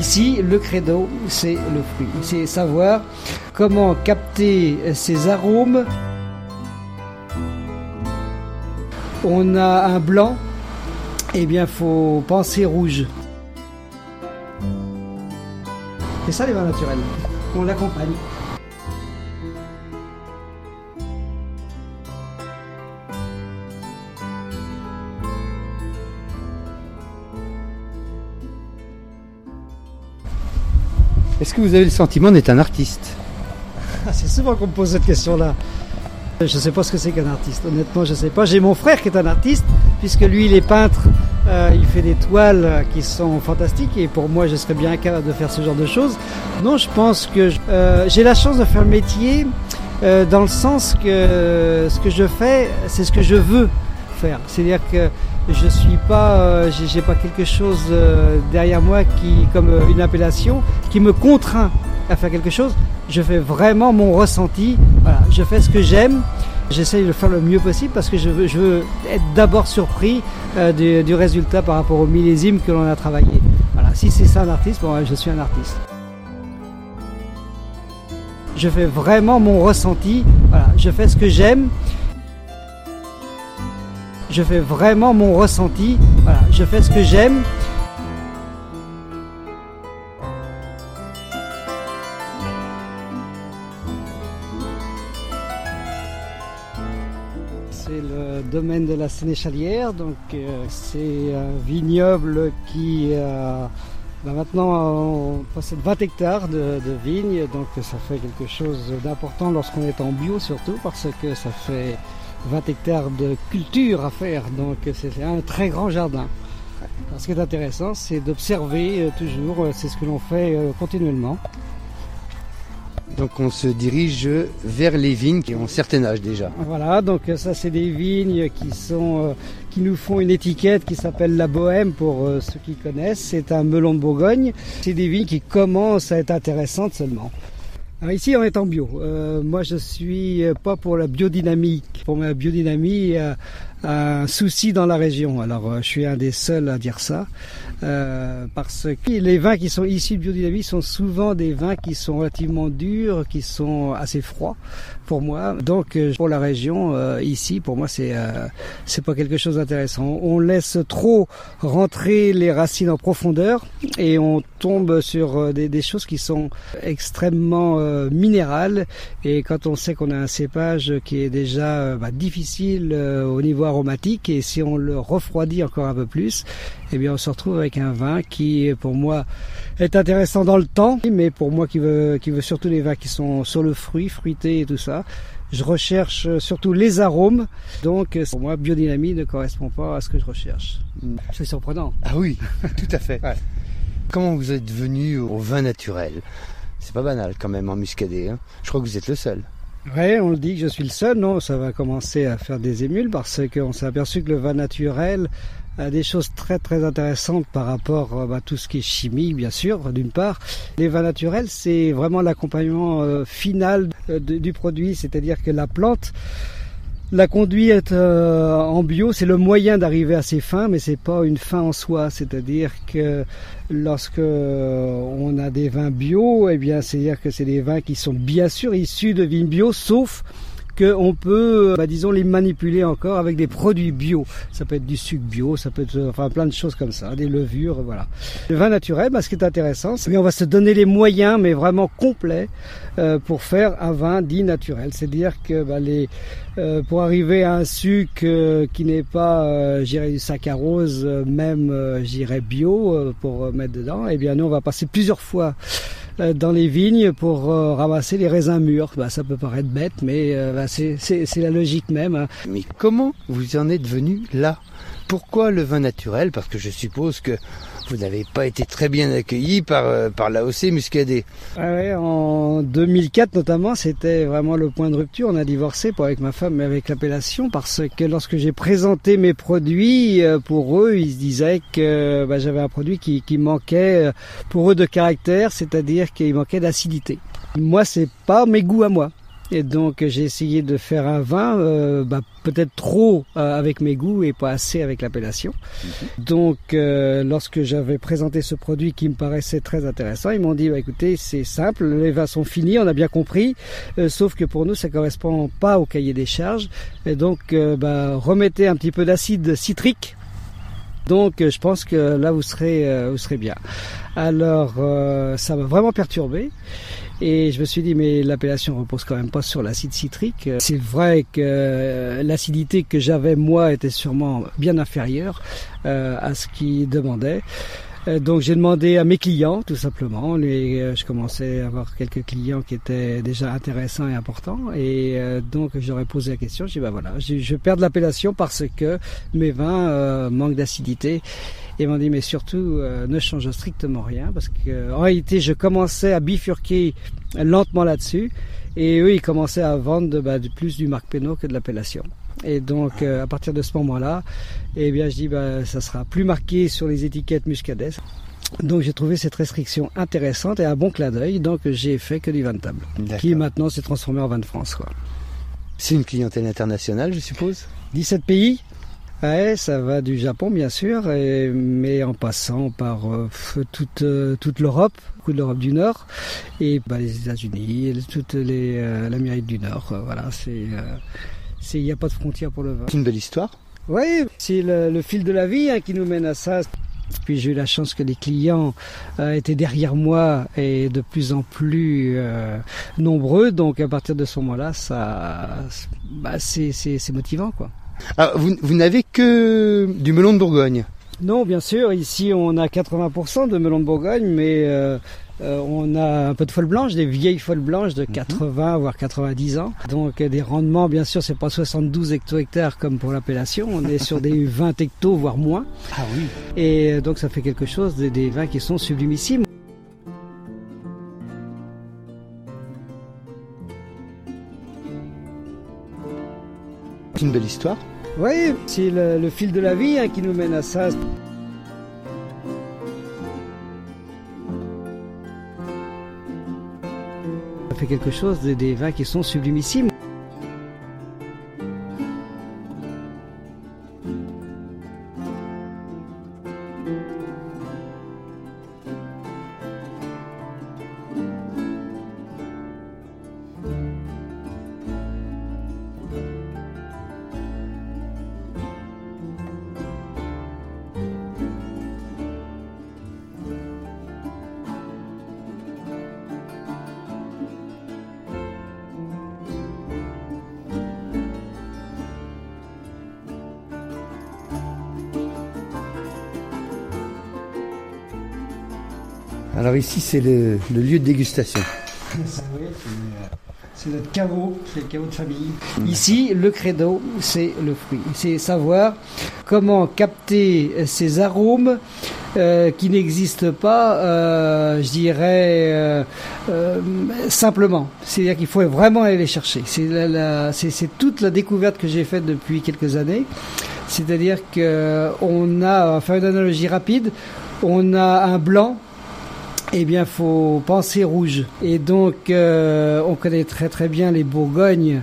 Ici, le credo, c'est le fruit. C'est savoir comment capter ces arômes. On a un blanc, eh bien, faut penser rouge. C'est ça les vins naturels. On l'accompagne. Est-ce que vous avez le sentiment d'être un artiste ah, C'est souvent qu'on me pose cette question-là. Je ne sais pas ce que c'est qu'un artiste. Honnêtement, je ne sais pas. J'ai mon frère qui est un artiste, puisque lui, il est peintre. Euh, il fait des toiles qui sont fantastiques et pour moi, je serais bien capable de faire ce genre de choses. Non, je pense que euh, j'ai la chance de faire le métier euh, dans le sens que ce que je fais, c'est ce que je veux faire. C'est-à-dire que je suis pas, euh, j'ai pas quelque chose euh, derrière moi qui, comme euh, une appellation, qui me contraint à faire quelque chose. Je fais vraiment mon ressenti. Je fais ce que j'aime. J'essaye de faire le mieux possible parce que je veux, je veux être d'abord surpris du, du, résultat par rapport au millésime que l'on a travaillé. Voilà, si c'est ça un artiste, bon, je suis un artiste. Je fais vraiment mon ressenti. Voilà, je fais ce que j'aime je fais vraiment mon ressenti. Voilà, je fais ce que j'aime. C'est le domaine de la Sénéchalière, donc euh, c'est un vignoble qui euh, bah, maintenant on possède 20 hectares de, de vignes, donc ça fait quelque chose d'important lorsqu'on est en bio surtout parce que ça fait 20 hectares de culture à faire, donc c'est un très grand jardin. ce qui est intéressant, c'est d'observer euh, toujours, euh, c'est ce que l'on fait euh, continuellement. Donc on se dirige vers les vignes qui ont un certain âge déjà. Voilà, donc ça c'est des vignes qui sont qui nous font une étiquette qui s'appelle la Bohème pour ceux qui connaissent. C'est un melon de Bourgogne. C'est des vignes qui commencent à être intéressantes seulement. Alors ici, on est en bio. Euh, moi, je suis pas pour la biodynamique. Pour ma biodynamie, euh, un souci dans la région. Alors, euh, je suis un des seuls à dire ça, euh, parce que les vins qui sont issus de biodynamie sont souvent des vins qui sont relativement durs, qui sont assez froids pour moi. Donc, euh, pour la région, ici, pour moi, c'est c'est pas quelque chose d'intéressant. On laisse trop rentrer les racines en profondeur et on tombe sur des, des choses qui sont extrêmement minérales. Et quand on sait qu'on a un cépage qui est déjà bah, difficile au niveau aromatique et si on le refroidit encore un peu plus, eh bien on se retrouve avec un vin qui pour moi est intéressant dans le temps, mais pour moi qui veut qui veut surtout les vins qui sont sur le fruit, fruité et tout ça. Je recherche surtout les arômes, donc pour moi biodynamie ne correspond pas à ce que je recherche. C'est surprenant. Ah oui, tout à fait. Comment vous êtes venu au vin naturel? C'est pas banal quand même en muscadet. Hein je crois que vous êtes le seul. Oui, on dit que je suis le seul, non, ça va commencer à faire des émules parce qu'on s'est aperçu que le vin naturel a des choses très très intéressantes par rapport à bah, tout ce qui est chimie, bien sûr, d'une part. Les vins naturels, c'est vraiment l'accompagnement euh, final euh, du produit, c'est-à-dire que la plante la conduite euh, en bio, c'est le moyen d'arriver à ses fins, mais c'est pas une fin en soi. C'est-à-dire que lorsque on a des vins bio, eh bien, c'est-à-dire que c'est des vins qui sont bien sûr issus de vignes bio, sauf qu'on peut, bah, disons, les manipuler encore avec des produits bio. Ça peut être du sucre bio, ça peut être enfin plein de choses comme ça, des levures, voilà. Le vin naturel, bah, ce qui est intéressant, c'est qu'on va se donner les moyens, mais vraiment complets, euh, pour faire un vin dit naturel. C'est-à-dire que bah, les, euh, pour arriver à un sucre euh, qui n'est pas, euh, j'irais du saccharose, même, j'irais bio pour mettre dedans, eh bien nous on va passer plusieurs fois euh, dans les vignes pour euh, ramasser les raisins mûrs. Bah, ça peut paraître bête, mais euh, bah, c'est la logique même. Hein. Mais comment vous en êtes venu là? Pourquoi le vin naturel? Parce que je suppose que vous n'avez pas été très bien accueilli par, euh, par l'AOC Muscadet. Ah ouais, en 2004 notamment, c'était vraiment le point de rupture. On a divorcé, pas avec ma femme, mais avec l'appellation, parce que lorsque j'ai présenté mes produits, euh, pour eux, ils se disaient que bah, j'avais un produit qui, qui manquait euh, pour eux de caractère, c'est-à-dire qu'il manquait d'acidité. Moi, c'est pas mes goûts à moi. Et donc j'ai essayé de faire un vin, euh, bah, peut-être trop euh, avec mes goûts et pas assez avec l'appellation. Mhm. Donc euh, lorsque j'avais présenté ce produit qui me paraissait très intéressant, ils m'ont dit bah, écoutez c'est simple, les vins sont finis, on a bien compris, sauf que pour nous ça correspond pas au cahier des charges. Et donc bah, remettez un petit peu d'acide citrique donc je pense que là vous serez vous serez bien. Alors ça m'a vraiment perturbé et je me suis dit, mais l'appellation repose quand même pas sur l'acide citrique. C'est vrai que euh, l'acidité que j'avais moi était sûrement bien inférieure euh, à ce qu'il demandait. Euh, donc j'ai demandé à mes clients tout simplement. Je commençais à avoir quelques clients qui étaient déjà intéressants et importants. Et donc j'aurais posé la question. J'ai dit bah voilà, je, perds l'appellation parce que mes vins manquent d'acidité. Et ils m'ont dit mais surtout euh, ne change strictement rien parce que en réalité je commençais à bifurquer lentement là-dessus et eux ils commençaient à vendre bah, plus du Marc Pénaud que de l'appellation. Et donc euh, à partir de ce moment-là, eh bien je dis bah ça sera plus marqué sur les étiquettes Muscadet. Donc j'ai trouvé cette restriction intéressante et un bon clin d'œil. Donc j'ai fait que du vin de table, qui maintenant s'est transformé en vin de France. C'est une clientèle internationale, je suppose? 17 pays Ouais, ça va du Japon bien sûr, mais en passant par euh, toute, euh, toute l'Europe, beaucoup de l'Europe du Nord, et bah, les États-Unis, toute euh, l'Amérique du Nord. voilà, c'est il n'y a pas de frontière pour le vin. C'est une belle histoire. Oui, c'est le, fil de la vie hein, qui nous mène à ça. Puis j'ai eu la chance que les clients étaient derrière moi et de plus en plus nombreux. Donc à partir de ce moment-là, ça, bah, c'est motivant quoi. Alors, vous, vous n'avez que du melon de Bourgogne Non, bien sûr. Ici, on a 80% de melon de Bourgogne, mais euh, euh, on a un peu de folles blanches, des vieilles folles blanches de 80 mhm. voire 90 ans. Donc des rendements, bien sûr, c'est pas 72 hecto-hectares comme pour l'appellation. On est sur des 20 hectos, voire moins. Ah oui. Et euh, donc ça fait quelque chose, des, des vins qui sont sublimissimes. C'est une belle histoire. Oui, c'est le, fil de la vie hein, qui nous mène à ça. Ça fait quelque chose des, des vins qui sont sublimissimes. Ici, c'est le, lieu de dégustation. C'est notre caveau, c'est le caveau de famille. Ici, le credo, c'est le fruit. C'est savoir comment capter ces arômes euh, qui n'existent pas, euh, je dirais, euh, simplement. C'est-à-dire qu'il faut vraiment aller les chercher. C'est toute la découverte que j'ai faite depuis quelques années. C'est-à-dire qu'on a, faire une analogie rapide, on a un blanc eh bien, faut penser rouge. Et donc, euh, on connaît très très bien les Bourgognes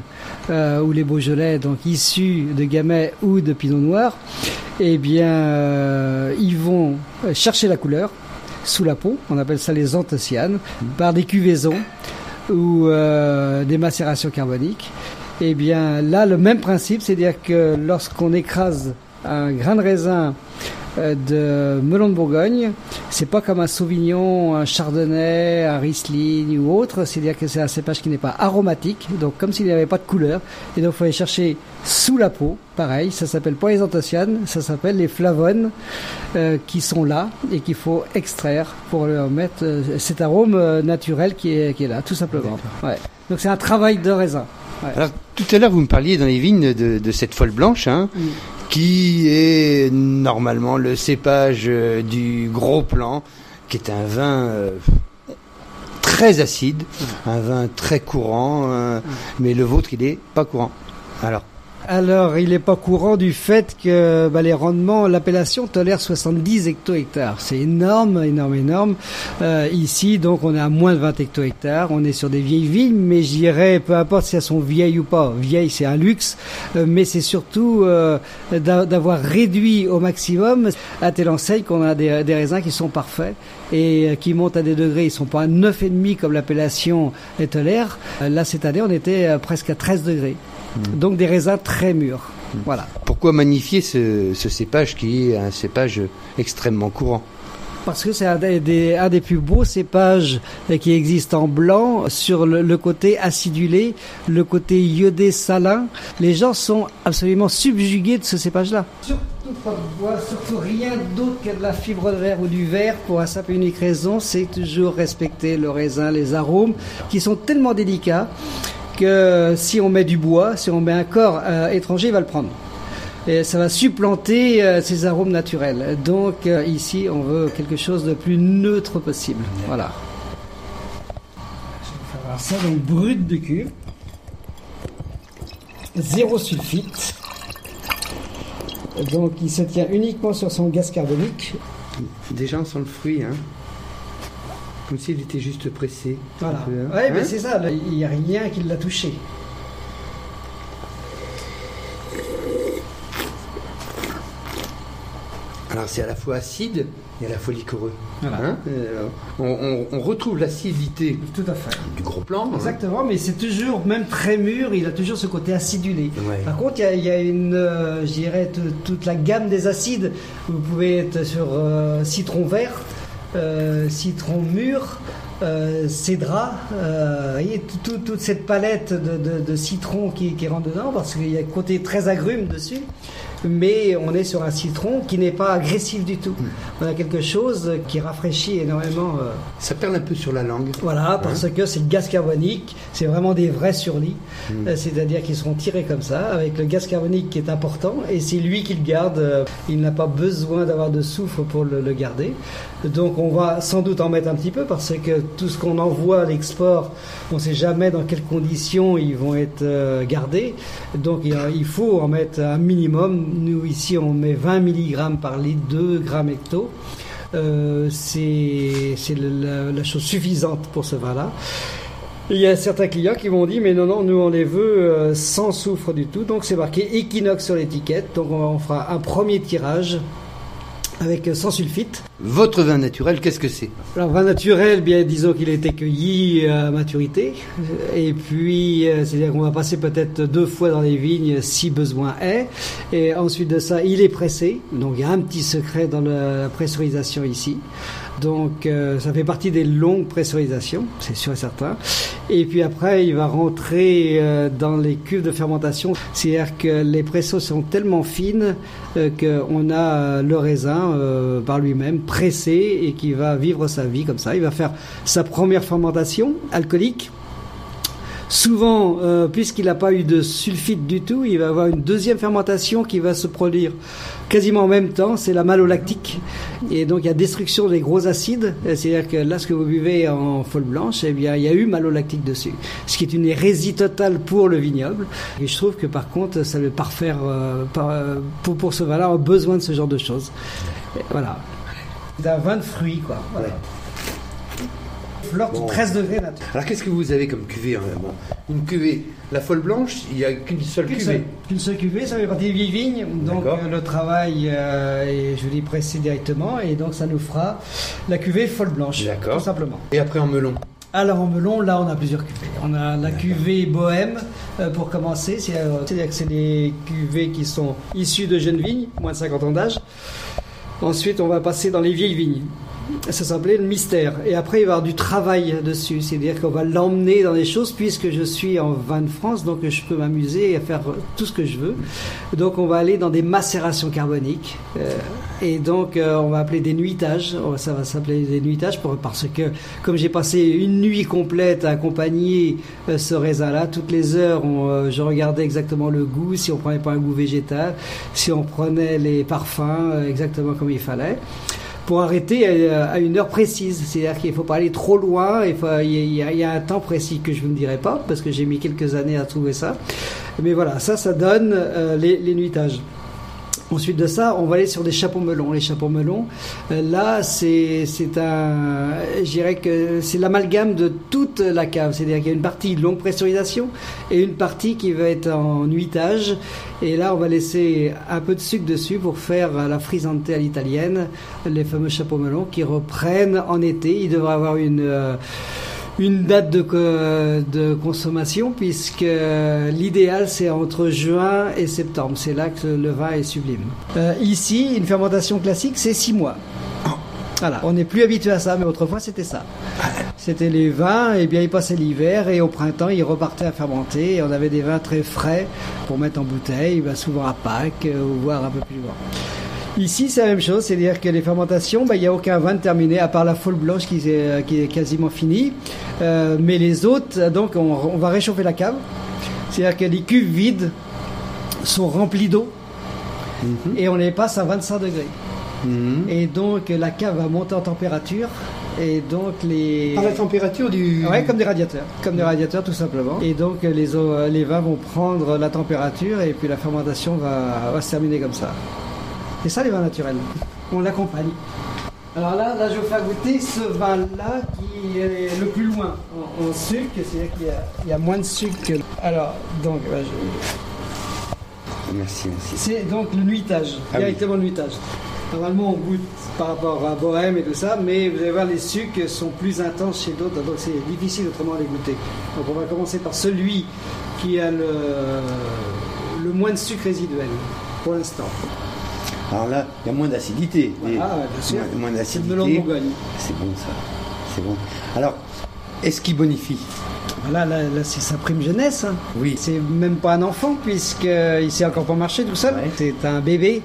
euh, ou les Beaujolais, donc issus de Gamay ou de Pinot Noir. Eh bien, euh, ils vont chercher la couleur sous la peau. On appelle ça les anthocyanes par des cuvaisons ou des macérations carboniques. Eh bien, là, le même principe, c'est-à-dire que lorsqu'on écrase un grain de raisin de melon de Bourgogne. C'est pas comme un Sauvignon, un Chardonnay, un Riesling ou autre. C'est-à-dire que c'est un cépage qui n'est pas aromatique, donc comme s'il n'y avait pas de couleur. Et donc il faut aller chercher sous la peau. Pareil, ça s'appelle pas les anthocyanes, ça s'appelle les flavones euh, qui sont là et qu'il faut extraire pour leur mettre euh, cet arôme naturel qui est, qui est là, tout simplement. Ouais. Donc c'est un travail de raisin. Alors, tout à l'heure, vous me parliez dans les vignes de, de cette folle blanche. Hein qui est normalement le cépage euh, du gros plan, qui est un vin euh, très acide, un vin très courant, euh, mais le vôtre il est pas courant. Alors, Alors, il n'est pas courant du fait que bah, les rendements, l'appellation tolère 70 hecto-hectares. C'est énorme, énorme, énorme. Euh, ici, donc, on est à moins de 20 hecto-hectares. On est sur des vieilles vignes, mais je dirais, peu importe si elles sont vieilles ou pas. Vieilles, c'est un luxe, euh, mais c'est surtout euh, d'avoir réduit au maximum à telle enseigne qu'on a des, des, raisins qui sont parfaits et euh, qui montent à des degrés. Ils sont pas à 9,5 comme l'appellation tolère. Euh, là, cette année, on était euh, presque à 13 degrés. Mmh. Donc des raisins très mûrs. Mmh. Voilà. Pourquoi magnifier ce, ce, cépage qui est un cépage extrêmement courant parce que c'est un des, un des, plus beaux cépages qui existent en blanc sur le, le, côté acidulé, le côté iodé salin. Les gens sont absolument subjugués de ce cépage-là. Surtout pas de bois, surtout rien d'autre que de la fibre de verre ou du verre pour la simple et unique raison, c'est toujours respecter le raisin, les arômes qui sont tellement délicats que si on met du bois, si on met un corps euh, étranger, il va le prendre. Et ça va supplanter euh, ces arômes naturels. Donc euh, ici, on veut quelque chose de plus neutre possible. Voilà. Je vais faire ça donc brut de cuve. Zéro sulfite. Donc il se tient uniquement sur son gaz carbonique. Déjà on sent le fruit, hein comme s'il était juste pressé. Voilà. Oui, hein mais c'est ça, il n'y a rien qui l'a touché. Alors c'est à la fois acide et à la fois liquoreux. Voilà. Hein euh, on, on, on, retrouve l'acidité Tout à fait. du gros plan. Exactement, hein. mais c'est toujours, même très mûr, il a toujours ce côté acidulé. Ouais. Par contre, il y a, il y a une, euh, je dirais, toute la gamme des acides. Vous pouvez être sur euh, citron vert, citron mûr, euh, cédra, euh, toute cette palette de citron qui, qui, rentre dedans, parce qu'il y a un côté très agrume dessus, mais on est sur un citron qui n'est pas agressif du tout. Mmh. On a quelque chose qui rafraîchit énormément. Euh... Ça perle un peu sur la langue. Voilà, parce que c'est le gaz carbonique, c'est vraiment des vrais surlits, mmh. c'est-à-dire qu'ils seront tirés comme ça, avec le gaz carbonique qui est important, et c'est lui qui le garde, euh, il n'a pas besoin d'avoir de soufre pour le, le garder. Donc on va sans doute en mettre un petit peu, parce que tout ce qu'on envoie à l'export, on ne sait jamais dans quelles conditions ils vont être euh, gardés. Donc il faut en mettre un minimum. Nous ici on met 20 mg par litre, 2 grammes hecto. Euh, c'est la, chose suffisante pour ce vin-là. Il y a certains clients qui m'ont dit mais non non nous on les veut euh, sans soufre du tout donc c'est marqué Equinox sur l'étiquette donc on, on fera un premier tirage avec sans sulfite. Votre vin naturel, qu'est-ce que c'est? Alors, vin naturel, bien disons qu'il a été cueilli à maturité. Et puis, euh, c'est-à-dire qu'on va passer peut-être deux fois dans les vignes si besoin est. Et ensuite de ça, il est pressé. Donc, il y a un petit secret dans la pressurisation ici. Donc euh, ça fait partie des longues pressurisations, c'est sûr et certain. Et puis après, il va rentrer euh, dans les cuves de fermentation. C'est-à-dire que les pressos sont tellement fines euh, qu'on a le raisin euh, par lui-même pressé et qui va vivre sa vie comme ça. Il va faire sa première fermentation alcoolique. Souvent, euh, puisqu'il n'a pas eu de sulfite du tout, il va avoir une deuxième fermentation qui va se produire quasiment en même temps, c'est la malolactique. Et donc il y a destruction des gros acides, c'est-à-dire que là ce que vous buvez en folle blanche, eh bien il y a eu malolactique dessus. Ce qui est une hérésie totale pour le vignoble. Et je trouve que par contre, ça le parfaire euh, par, pour, pour ce vin-là, on besoin de ce genre de choses. Voilà. C'est un vin de fruits, quoi. Voilà. Bon. 13 degrés là. Alors qu'est-ce que vous avez comme cuvée hein bon, Une cuvée, la folle blanche, il n'y a qu'une seule Qu'une cuvée. qu'une seule cuvée, ça fait partie des vieilles vignes. Donc euh, le travail euh, est, je dis, pressé directement. Et donc ça nous fera la cuvée folle blanche. D'accord. Tout simplement. Et après en melon? Alors en melon, là on a plusieurs cuvées. On a la cuvée bohème euh, pour commencer. C'est, C'est-à-dire que c'est des cuvées qui sont issues de jeunes vignes, moins de 50 ans d'âge. Ensuite, on va passer dans les vieilles vignes. Ça s'appelait le mystère. Et après, il va y avoir du travail dessus. C'est-à-dire qu'on va l'emmener dans des choses, puisque je suis en vin de France, donc je peux m'amuser et faire tout ce que je veux. Donc, on va aller dans des macérations carboniques. Euh, et donc, euh, on va appeler des nuitages. Ça va s'appeler des nuitages parce que, comme j'ai passé une nuit complète à accompagner euh, ce raisin-là, toutes les heures, je regardais exactement le goût, si on prenait pas un goût végétal, si on prenait les parfums exactement comme il fallait. Pour arrêter à, une heure précise. C'est-à-dire qu'il ne faut pas aller trop loin. Il, y a, un temps précis que je ne dirai pas parce que j'ai mis quelques années à trouver ça. Mais voilà, ça, ça donne euh, les nuitages. Ensuite de ça, on va aller sur des chapeaux melons. Les chapeaux melons, euh, là, c'est un, je dirais que c'est l'amalgame de toute la cave. C'est-à-dire qu'il y a une partie longue pressurisation et une partie qui va être en nuitage. Et là, on va laisser un peu de sucre dessus pour faire la frisante à l'italienne, les fameux chapeaux melons qui reprennent en été. Il devrait avoir une euh, une date de, de consommation puisque l'idéal c'est entre juin et septembre. C'est là que le vin est sublime. Euh, ici, une fermentation classique, c'est six mois. Voilà, on n'est plus habitué à ça, mais autrefois c'était ça. C'était les vins, et bien ils passaient l'hiver, et au printemps ils repartaient à fermenter, et on avait des vins très frais pour mettre en bouteille, bah, souvent à Pâques, euh, ou voire un peu plus loin. Ici, c'est la même chose, c'est-à-dire que les fermentations, bah, il n'y a aucun vin terminé, à part la folle blanche qui est, euh, qui est quasiment finie. Euh, mais les autres, donc, on, on, va réchauffer la cave. C'est-à-dire que les cuves vides sont remplies d'eau mm -hmm. et on les passe à 25 degrés. Mm -hmm. Et donc, la cave va monter en température. Et donc les. Par la température du. Ouais, comme des radiateurs, comme des radiateurs tout simplement. Et donc les, eaux, les vins vont prendre la température et puis la fermentation va, va se terminer comme ça. C'est ça les vins naturels. On l'accompagne. Alors là, là, je vais vous faire goûter ce vin-là qui est le plus loin en, en sucre, c'est-à-dire qu'il y, y, a moins de sucre que. Alors, donc, bah, je... Merci, merci. C'est donc le nuitage, ah directement oui. le nuitage. Normalement, on goûte par rapport à Bohème et tout ça, mais vous allez voir, les sucres sont plus intenses chez d'autres, donc c'est difficile autrement à les goûter. Donc on va commencer par celui qui a le, le moins de sucre résiduel, pour l'instant. Alors là, il y a moins d'acidité. Ah, bien sûr. Moins, moins d'acidité. C'est de Bourgogne. C'est bon ça. C'est bon. Alors, est-ce qu'il bonifie? Là, là, là c'est sa prime jeunesse. Hein. Oui. C'est même pas un enfant, puisqu'il sait encore pas marcher tout seul. Ouais. C'est un bébé.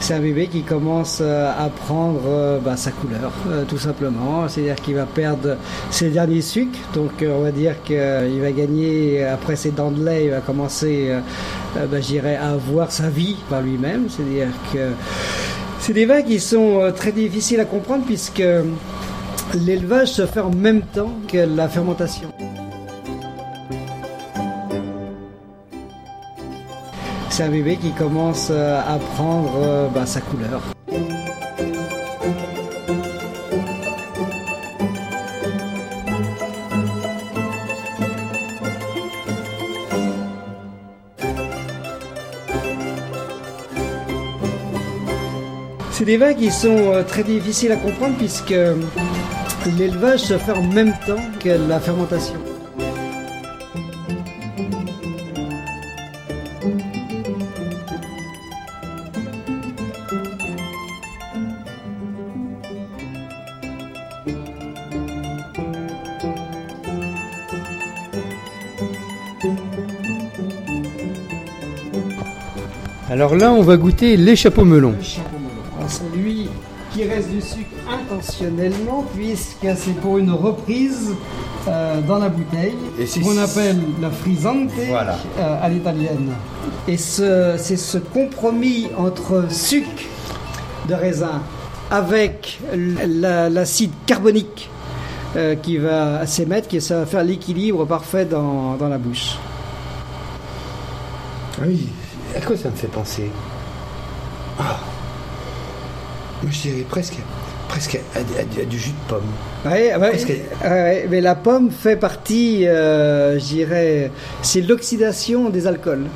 C'est un bébé qui commence à prendre euh, bah, sa couleur, euh, tout simplement. C'est-à-dire qu'il va perdre ses derniers sucres. Donc, euh, on va dire qu'il va gagner, après ses dents de lait, il va commencer, euh, j'irais, à avoir sa vie par lui-même. C'est-à-dire que c'est des vins qui sont très difficiles à comprendre, puisque l'élevage se fait en même temps que la fermentation. C'est un bébé qui commence à prendre bah, sa couleur. C'est des vins qui sont très difficiles à comprendre puisque l'élevage se fait en même temps que la fermentation. Alors là, on va goûter les chapeaux melons. Qui reste du sucre intentionnellement, puisque c'est pour une reprise euh, dans la bouteille, qu'on appelle la frisante voilà. euh, à l'italienne. Et c'est ce, ce compromis entre sucre de raisin avec l'acide carbonique euh, qui va s'émettre, qui ça va faire l'équilibre parfait dans, dans la bouche. Oui, à quoi ça me fait penser? Ah. Je dirais presque, presque à, à, à, du jus de pomme. Ouais, ouais, mais la pomme fait partie, euh, je dirais, c'est l'oxydation des alcools.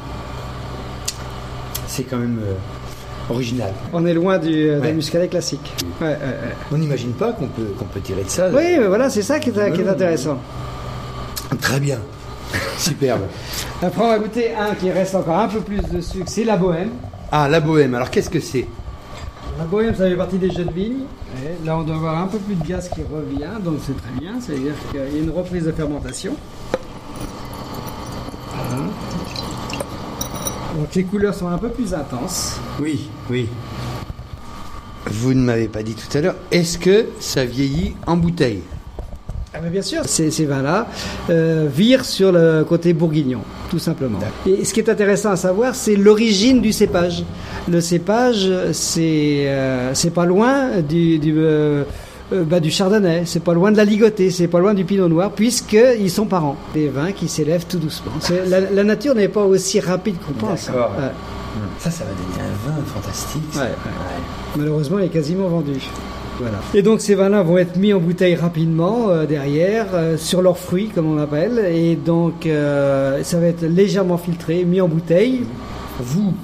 C'est quand même euh, original. On est loin du, euh, muscadet classique. On n'imagine pas qu'on peut, qu'on peut tirer de ça. Oui, mais voilà, c'est ça qui est, qui est intéressant. Très bien. Superbe. Après, on va goûter un qui reste encore un peu plus de sucre, c'est la bohème. Ah, la bohème. Alors, qu'est-ce que c'est? La bohème, ça fait partie des jeunes vignes. Et là, on doit avoir un peu plus de gaz qui revient, donc c'est très bien. C'est-à-dire qu'il y a une reprise de fermentation. Voilà. Donc, les couleurs sont un peu plus intenses. Oui, oui. Vous ne m'avez pas dit tout à l'heure, est-ce que ça vieillit en bouteille? Ah bien sûr, ces, ces vins-là euh, virent sur le côté bourguignon, tout simplement. Et ce qui est intéressant à savoir, c'est l'origine du cépage. Le cépage, c'est euh, c'est pas loin du, du, euh, bah, du chardonnay, c'est pas loin de la ligotée, c'est pas loin du pinot noir, puisqu'ils sont parents. Des vins qui s'élèvent tout doucement. La, la nature n'est pas aussi rapide qu'on pense. Ouais. Ça, ça va donner un vin fantastique. ça. Ouais, ouais. Malheureusement, il est quasiment vendu. Voilà. Et donc ces vins-là vont être mis en bouteille rapidement euh, derrière, euh, sur leurs fruits comme on appelle, et donc euh, ça va être légèrement filtré, mis en bouteille. Vous,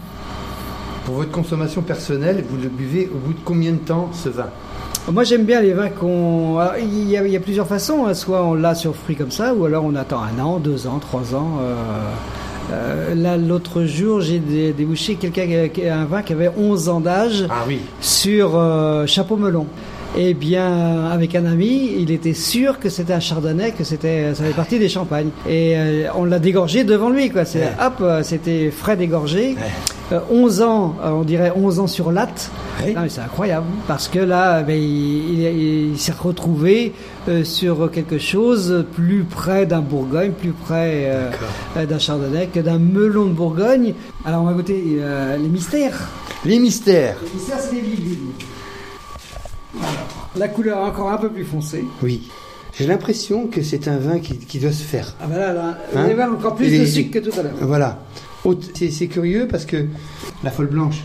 pour votre consommation personnelle, vous le buvez au bout de combien de temps ce vin? Moi j'aime bien les vins qu'on... alors, Il y, a, il y a plusieurs façons, hein. soit on l'a sur fruits comme ça, ou alors on attend un an, deux ans, trois ans. Euh, là l'autre jour j'ai dé- débouché quelqu'un un vin qui avait 11 ans d'âge. Ah oui. sur euh, Chapeau Melon. Eh bien, avec un ami, il était sûr que c'était un chardonnay, que c'était, ça faisait partie des champagnes. Et euh, on l'a dégorgé devant lui, quoi. C'est, Ouais. hop, euh, c'était frais dégorgé. Ouais. Euh, 11 ans, on dirait 11 ans sur latte. Ouais. C'est incroyable, parce que là, ben, il, il- il s'est retrouvé euh, sur quelque chose plus près d'un Bourgogne, plus près d'un chardonnay que d'un melon de Bourgogne. Alors, on va goûter les mystères. Les mystères. Les mystères, c'est des vignes. Alors, la couleur est encore un peu plus foncée. Oui. J'ai l'impression que c'est un vin qui, qui doit se faire. Ah ben là, Hein encore plus Et- de sucre que tout à l'heure. Voilà. C'est curieux parce que la folle blanche,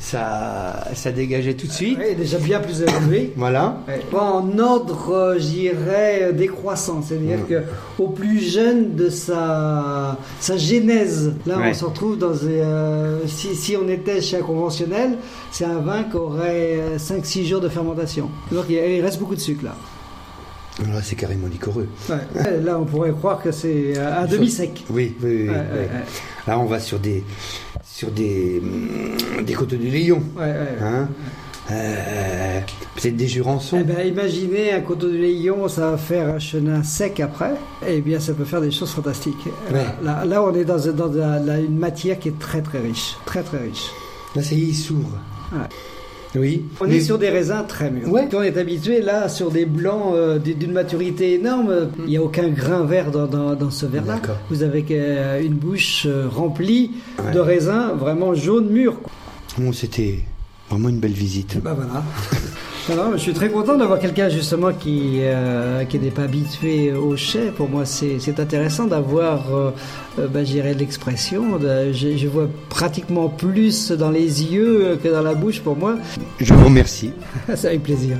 ça, ça dégageait tout de suite. Ouais, déjà bien plus élevé. Voilà. Ouais. En ordre, euh, j'irais, euh, décroissant. C'est-à-dire que au plus jeune de sa, sa genèse, là, Ouais. on se retrouve dans... euh, si, si on était chez un conventionnel, c'est un vin qui aurait 5-6 jours de fermentation. Donc il il reste beaucoup de sucre, là. Là, c'est carrément liquoreux. Ouais. Là, on pourrait croire que c'est euh, un demi-sec. Oui, oui, oui. Ouais, oui. Là, on va sur des, sur des, hum, des côtes du. Ouais, ouais. Hein Euh, Peut-être des jurançons. Eh ben, imaginez un coteau du Léon, ça va faire un chenin sec après. Eh bien, ça peut faire des choses fantastiques. Ouais. Là, là, on est dans, une matière qui est très très riche, très très riche. Là, ça y est, il s'ouvre. Ouais. Oui. On Mais- est sur des raisins très mûrs. Ouais. On est habitué là sur des blancs euh, d'une maturité énorme. Il n'y a aucun grain vert dans, dans, dans ce verre-là. Vous avez euh, une bouche euh, remplie Ouais. de raisins vraiment jaunes mûrs. Bon, c'était vraiment une belle visite. Bah voilà. Je suis très content d'avoir quelqu'un justement qui euh, qui n'est pas habitué au chai. Pour moi, c'est intéressant d'avoir, euh, euh, dirais, l'expression. Je, je vois pratiquement plus dans les yeux que dans la bouche. Pour moi, Je vous remercie. ça avec plaisir.